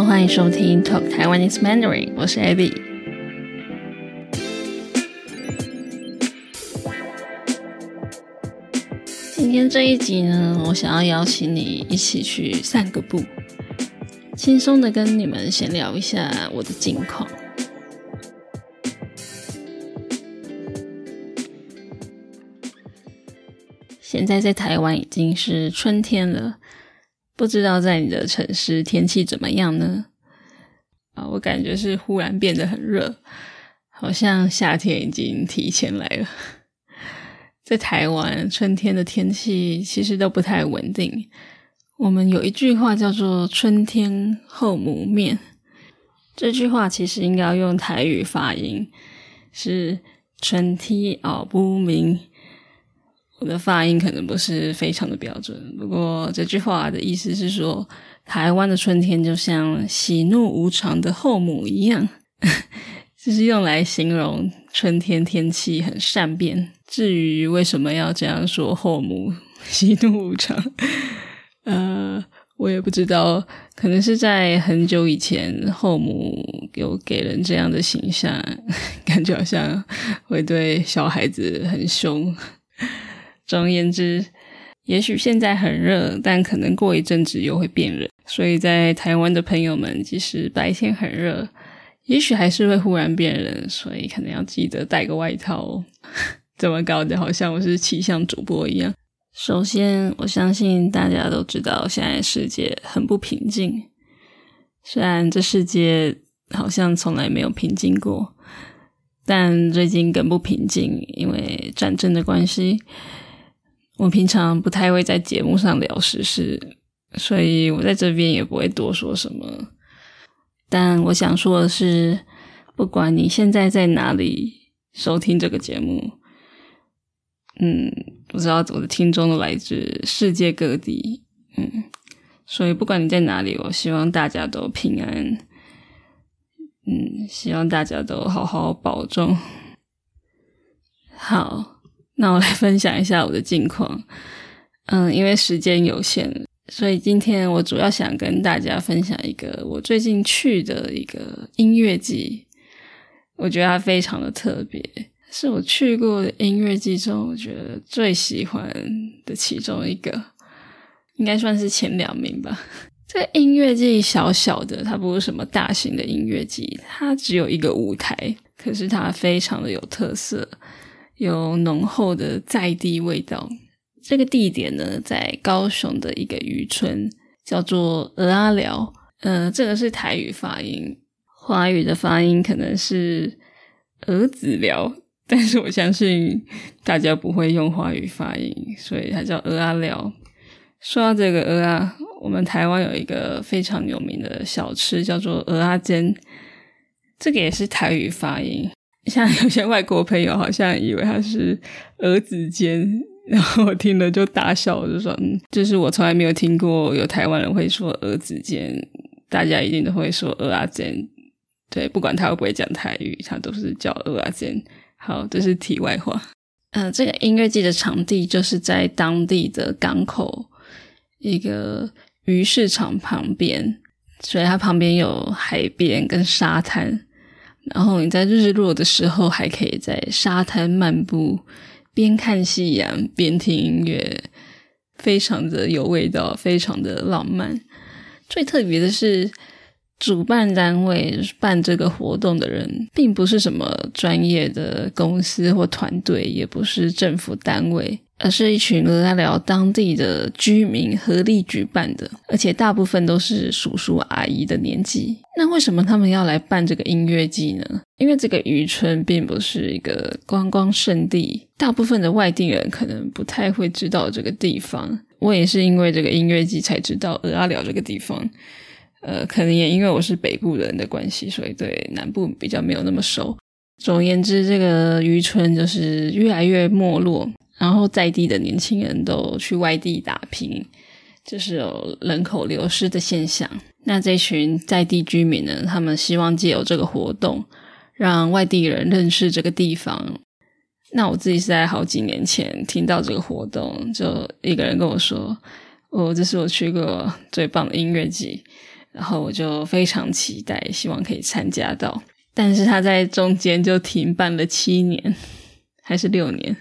欢迎收听 Talk Taiwanese Mandarin，我是 Abby。今天这一集呢，我想要邀请你一起去散个步，轻松的跟你们闲聊一下我的近况。现在在台湾已经是春天了。不知道在你的城市天气怎么样呢？啊，我感觉是忽然变得很热，好像夏天已经提前来了。在台湾，春天的天气其实都不太稳定。我们有一句话叫做“春天后母面”，这句话其实应该要用台语发音，是“春天熬不明”。我的发音可能不是非常的标准，不过这句话的意思是说，台湾的春天就像喜怒无常的后母一样，就是用来形容春天天气很善变。至于为什么要这样说后母喜怒无常，呃，我也不知道，可能是在很久以前后母有给人这样的形象，感觉好像会对小孩子很凶。总而言之，也许现在很热，但可能过一阵子又会变冷。所以在台湾的朋友们，即使白天很热，也许还是会忽然变冷，所以可能要记得带个外套哦。怎么搞的？好像我是气象主播一样。首先，我相信大家都知道，现在世界很不平静。虽然这世界好像从来没有平静过，但最近更不平静，因为战争的关系。我平常不太会在节目上聊时事，所以我在这边也不会多说什么。但我想说的是，不管你现在在哪里收听这个节目，嗯，不知道我的听众都来自世界各地，嗯，所以不管你在哪里，我希望大家都平安，嗯，希望大家都好好保重。好。那我来分享一下我的近况。嗯，因为时间有限，所以今天我主要想跟大家分享一个我最近去的一个音乐季。我觉得它非常的特别，是我去过的音乐季中，我觉得最喜欢的其中一个，应该算是前两名吧。这音乐季小小的，它不是什么大型的音乐季，它只有一个舞台，可是它非常的有特色。有浓厚的在地味道。这个地点呢，在高雄的一个渔村，叫做鹅阿寮。呃，这个是台语发音，华语的发音可能是鹅子寮，但是我相信大家不会用华语发音，所以它叫鹅阿寮。说到这个鹅啊，我们台湾有一个非常有名的小吃，叫做鹅阿煎，这个也是台语发音。像有些外国朋友好像以为他是儿子煎，然后我听了就大笑，就说：“嗯，就是我从来没有听过有台湾人会说儿子煎，大家一定都会说鹅阿煎。对，不管他会不会讲台语，他都是叫鹅阿煎。好，这是题外话。嗯，这个音乐季的场地就是在当地的港口一个鱼市场旁边，所以它旁边有海边跟沙滩。然后你在日落的时候，还可以在沙滩漫步，边看夕阳边听音乐，非常的有味道，非常的浪漫。最特别的是，主办单位办这个活动的人，并不是什么专业的公司或团队，也不是政府单位。而是一群俄阿寮当地的居民合力举办的，而且大部分都是叔叔阿姨的年纪。那为什么他们要来办这个音乐季呢？因为这个渔村并不是一个观光胜地，大部分的外地人可能不太会知道这个地方。我也是因为这个音乐季才知道俄阿寮这个地方。呃，可能也因为我是北部人的关系，所以对南部比较没有那么熟。总而言之，这个渔村就是越来越没落。然后在地的年轻人都去外地打拼，就是有人口流失的现象。那这群在地居民呢，他们希望借由这个活动，让外地人认识这个地方。那我自己是在好几年前听到这个活动，就一个人跟我说：“哦，这是我去过最棒的音乐季。”然后我就非常期待，希望可以参加到。但是他在中间就停办了七年，还是六年，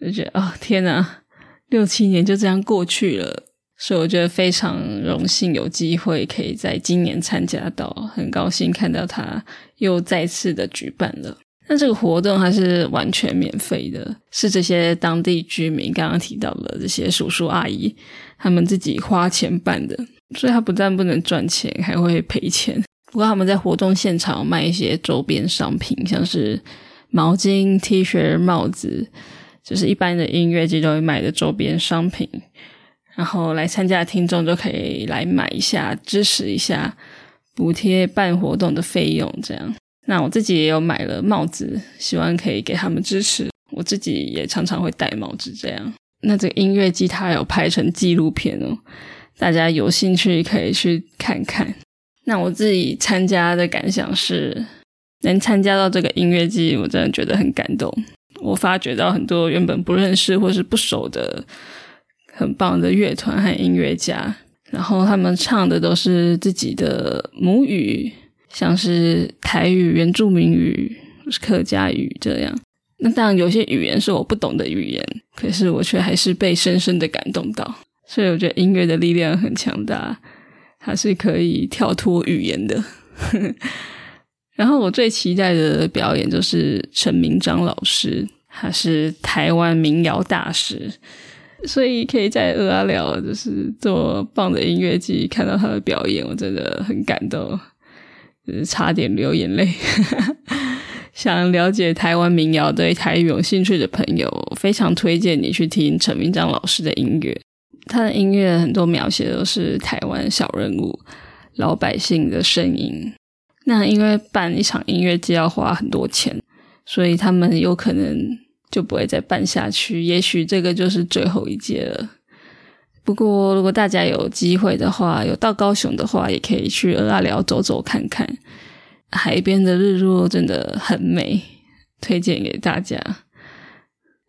就觉得哦天哪，六七年就这样过去了。所以我觉得非常荣幸有机会可以在今年参加到，很高兴看到他又再次的举办了。那这个活动还是完全免费的，是这些当地居民刚刚提到的这些叔叔阿姨他们自己花钱办的，所以他不但不能赚钱，还会赔钱。不过他们在活动现场卖一些周边商品，像是毛巾、T 恤、帽子，就是一般的音乐季都会买的周边商品。然后来参加的听众就可以来买一下，支持一下，补贴办活动的费用。这样，那我自己也有买了帽子，希望可以给他们支持。我自己也常常会戴帽子。这样，那这个音乐季它有拍成纪录片哦，大家有兴趣可以去看看。那我自己参加的感想是，能参加到这个音乐季，我真的觉得很感动。我发觉到很多原本不认识或是不熟的。很棒的乐团和音乐家，然后他们唱的都是自己的母语，像是台语、原住民语、客家语这样。那当然有些语言是我不懂的语言，可是我却还是被深深的感动到。所以我觉得音乐的力量很强大，它是可以跳脱语言的。然后我最期待的表演就是陈明章老师，他是台湾民谣大师。所以可以在俄阿聊，就是做棒的音乐季看到他的表演，我真的很感动，就是差点流眼泪。想了解台湾民谣、对台语有兴趣的朋友，非常推荐你去听陈明章老师的音乐。他的音乐很多描写都是台湾小人物、老百姓的声音。那因为办一场音乐季要花很多钱，所以他们有可能。就不会再办下去，也许这个就是最后一届了。不过，如果大家有机会的话，有到高雄的话，也可以去阿寮走走看看，海边的日落真的很美，推荐给大家。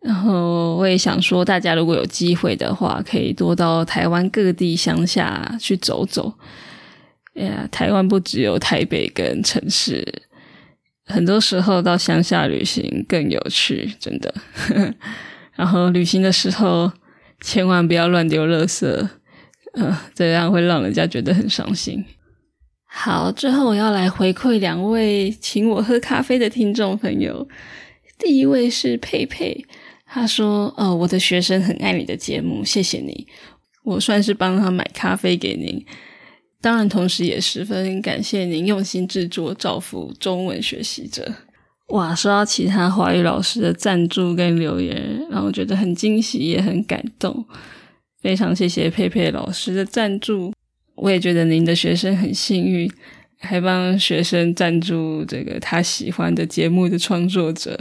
然后，我也想说，大家如果有机会的话，可以多到台湾各地乡下去走走。哎呀，台湾不只有台北跟城市。很多时候到乡下旅行更有趣，真的。然后旅行的时候千万不要乱丢垃圾，呃，这样会让人家觉得很伤心。好，最后我要来回馈两位请我喝咖啡的听众朋友。第一位是佩佩，他说：“呃，我的学生很爱你的节目，谢谢你，我算是帮他买咖啡给您。”当然，同时也十分感谢您用心制作，造福中文学习者。哇，收到其他华语老师的赞助跟留言，让我觉得很惊喜，也很感动。非常谢谢佩佩老师的赞助，我也觉得您的学生很幸运，还帮学生赞助这个他喜欢的节目的创作者。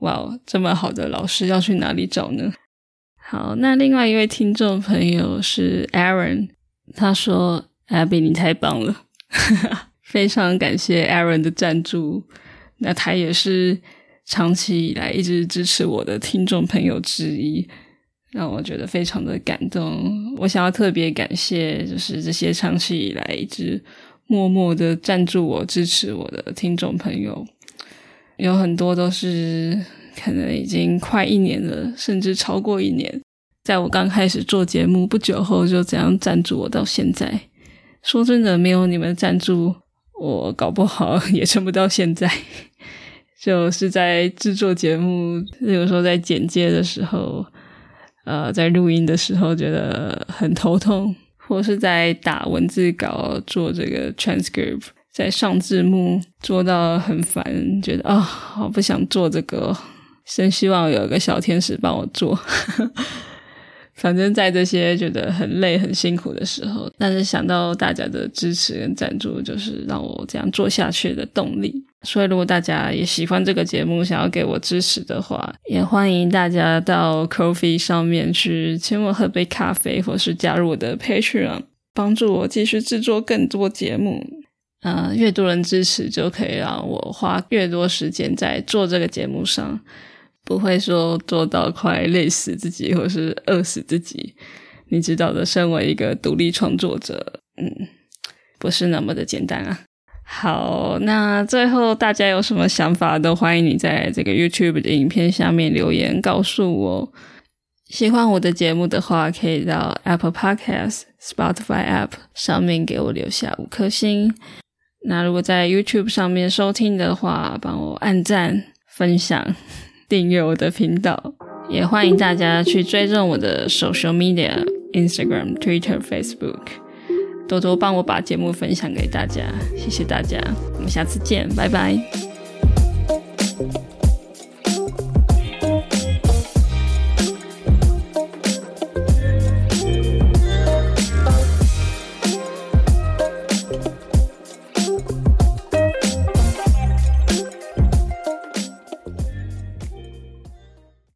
哇，这么好的老师要去哪里找呢？好，那另外一位听众朋友是 Aaron，他说。Abby，你太棒了，非常感谢 Aaron 的赞助。那他也是长期以来一直支持我的听众朋友之一，让我觉得非常的感动。我想要特别感谢，就是这些长期以来一直默默的赞助我、支持我的听众朋友，有很多都是可能已经快一年了，甚至超过一年，在我刚开始做节目不久后就这样赞助我到现在。说真的，没有你们赞助，我搞不好 也撑不到现在。就是在制作节目，有时候在剪接的时候，呃，在录音的时候觉得很头痛，或是在打文字稿、做这个 transcript，在上字幕做到很烦，觉得啊，我不想做这个，真希望有个小天使帮我做。反正，在这些觉得很累、很辛苦的时候，但是想到大家的支持跟赞助，就是让我这样做下去的动力。所以，如果大家也喜欢这个节目，想要给我支持的话，也欢迎大家到 Coffee 上面去请我喝杯咖啡，或是加入我的 Patreon，帮助我继续制作更多节目。呃，越多人支持，就可以让我花越多时间在做这个节目上。不会说做到快累死自己，或是饿死自己。你知道的，身为一个独立创作者，嗯，不是那么的简单啊。好，那最后大家有什么想法，都欢迎你在这个 YouTube 的影片下面留言告诉我。喜欢我的节目的话，可以到 Apple Podcast、Spotify App 上面给我留下五颗星。那如果在 YouTube 上面收听的话，帮我按赞、分享、订阅我的频道。也欢迎大家去追踪我的 Social Media、Instagram、Twitter、Facebook，多多帮我把节目分享给大家。谢谢大家，我们下次见，拜拜。